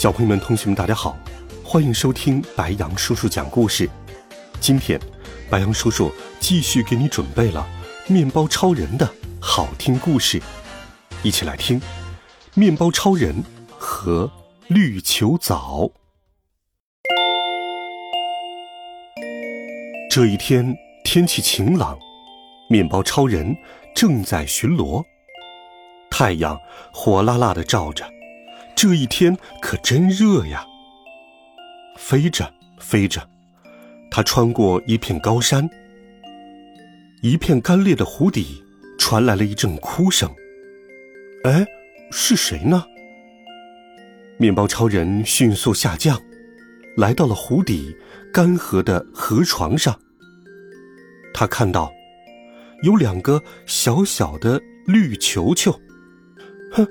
小朋友们、同学们，大家好，欢迎收听白羊叔叔讲故事。今天，白羊叔叔继续给你准备了面包超人的好听故事，一起来听《面包超人和绿球藻》。这一天天气晴朗，面包超人正在巡逻，太阳火辣辣的照着。这一天可真热呀！飞着飞着，他穿过一片高山，一片干裂的湖底传来了一阵哭声。哎，是谁呢？面包超人迅速下降，来到了湖底干涸的河床上。他看到有两个小小的绿球球。哼，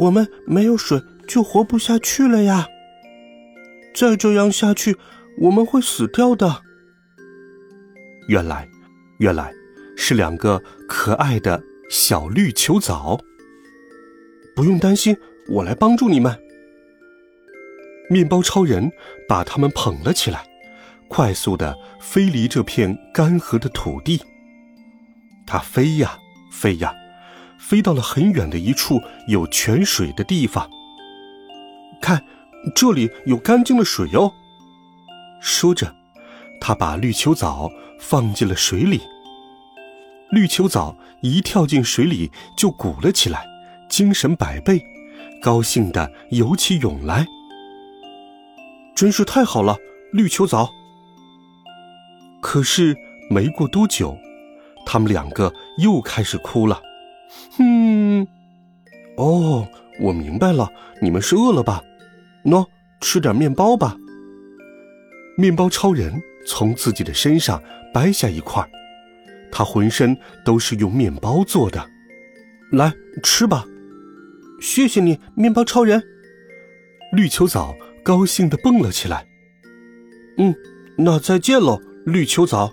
我们没有水。就活不下去了呀！再这样下去，我们会死掉的。原来，原来是两个可爱的小绿球藻。不用担心，我来帮助你们。面包超人把他们捧了起来，快速的飞离这片干涸的土地。他飞呀飞呀，飞到了很远的一处有泉水的地方。看，这里有干净的水哦。说着，他把绿球藻放进了水里。绿球藻一跳进水里就鼓了起来，精神百倍，高兴地游起泳来。真是太好了，绿球藻。可是没过多久，他们两个又开始哭了。哼，哦，我明白了，你们是饿了吧？喏，吃点面包吧。面包超人从自己的身上掰下一块，他浑身都是用面包做的。来吃吧，谢谢你，面包超人。绿球藻高兴地蹦了起来。嗯，那再见喽，绿球藻。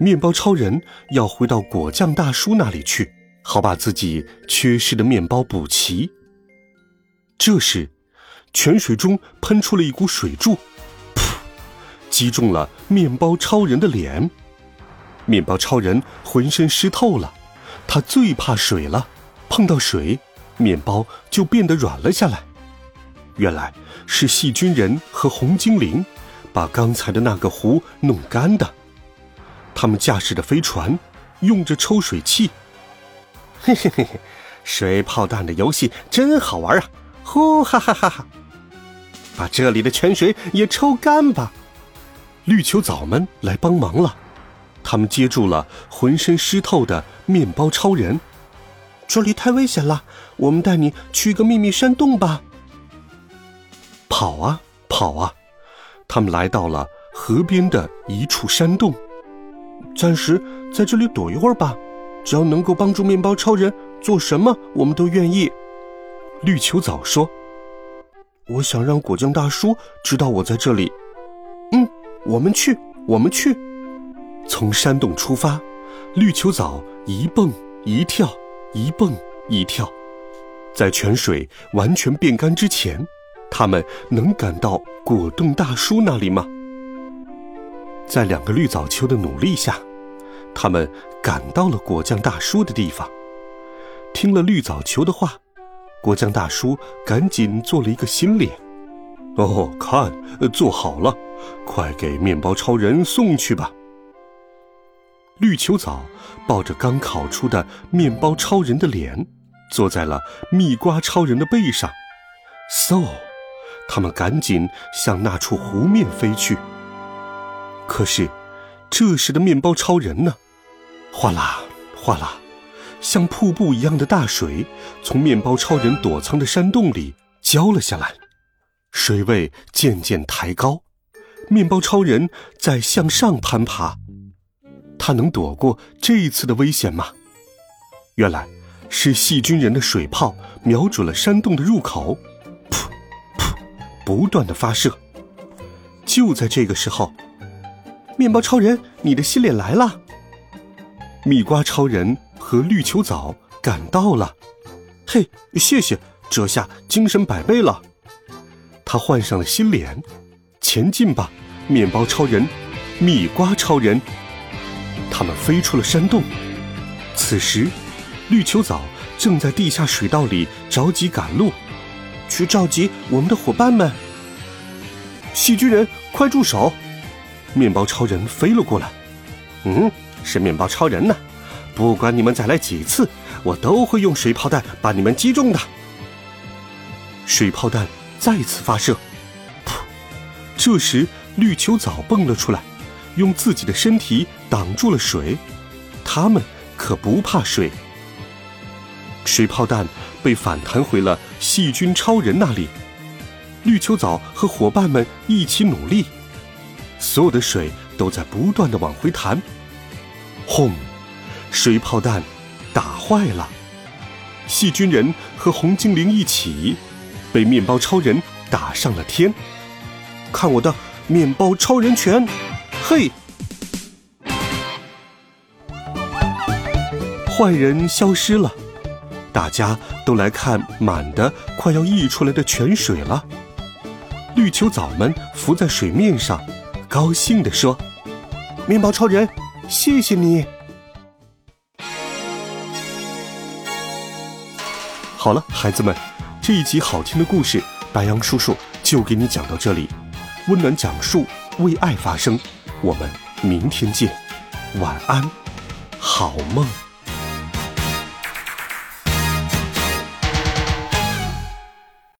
面包超人要回到果酱大叔那里去，好把自己缺失的面包补齐。这时。泉水中喷出了一股水柱，噗，击中了面包超人的脸。面包超人浑身湿透了，他最怕水了，碰到水，面包就变得软了下来。原来是细菌人和红精灵把刚才的那个湖弄干的。他们驾驶着飞船，用着抽水器。嘿嘿嘿嘿，水炮弹的游戏真好玩啊！呼哈哈哈哈。把这里的泉水也抽干吧！绿球藻们来帮忙了，他们接住了浑身湿透的面包超人。这里太危险了，我们带你去一个秘密山洞吧。跑啊跑啊！他们来到了河边的一处山洞，暂时在这里躲一会儿吧。只要能够帮助面包超人，做什么我们都愿意。绿球藻说。我想让果酱大叔知道我在这里。嗯，我们去，我们去。从山洞出发，绿球藻一蹦一跳，一蹦一跳，在泉水完全变干之前，他们能赶到果冻大叔那里吗？在两个绿藻球的努力下，他们赶到了果酱大叔的地方。听了绿藻球的话。果酱大叔赶紧做了一个新脸。哦，看，做好了，快给面包超人送去吧。绿球藻抱着刚烤出的面包超人的脸，坐在了蜜瓜超人的背上。嗖，他们赶紧向那处湖面飞去。可是，这时的面包超人呢？哗啦，哗啦。像瀑布一样的大水从面包超人躲藏的山洞里浇了下来，水位渐渐抬高，面包超人在向上攀爬。他能躲过这一次的危险吗？原来，是细菌人的水炮瞄准了山洞的入口，噗噗，不断的发射。就在这个时候，面包超人，你的新脸来了！蜜瓜超人和绿球藻赶到了。嘿，谢谢，这下精神百倍了。他换上了新脸，前进吧，面包超人，蜜瓜超人。他们飞出了山洞。此时，绿球藻正在地下水道里着急赶路，去召集我们的伙伴们。细菌人，快住手！面包超人飞了过来。嗯，是面包超人呢。不管你们再来几次，我都会用水炮弹把你们击中的。水炮弹再次发射。噗！这时，绿球藻蹦了出来，用自己的身体挡住了水。他们可不怕水。水炮弹被反弹回了细菌超人那里。绿球藻和伙伴们一起努力，所有的水都在不断的往回弹。轰！水炮弹打坏了，细菌人和红精灵一起被面包超人打上了天。看我的面包超人拳！嘿！坏人消失了，大家都来看满的快要溢出来的泉水了。绿球藻们浮在水面上，高兴地说：“面包超人，谢谢你。”好了，孩子们，这一集好听的故事，白杨叔叔就给你讲到这里。温暖讲述，为爱发声。我们明天见，晚安，好梦。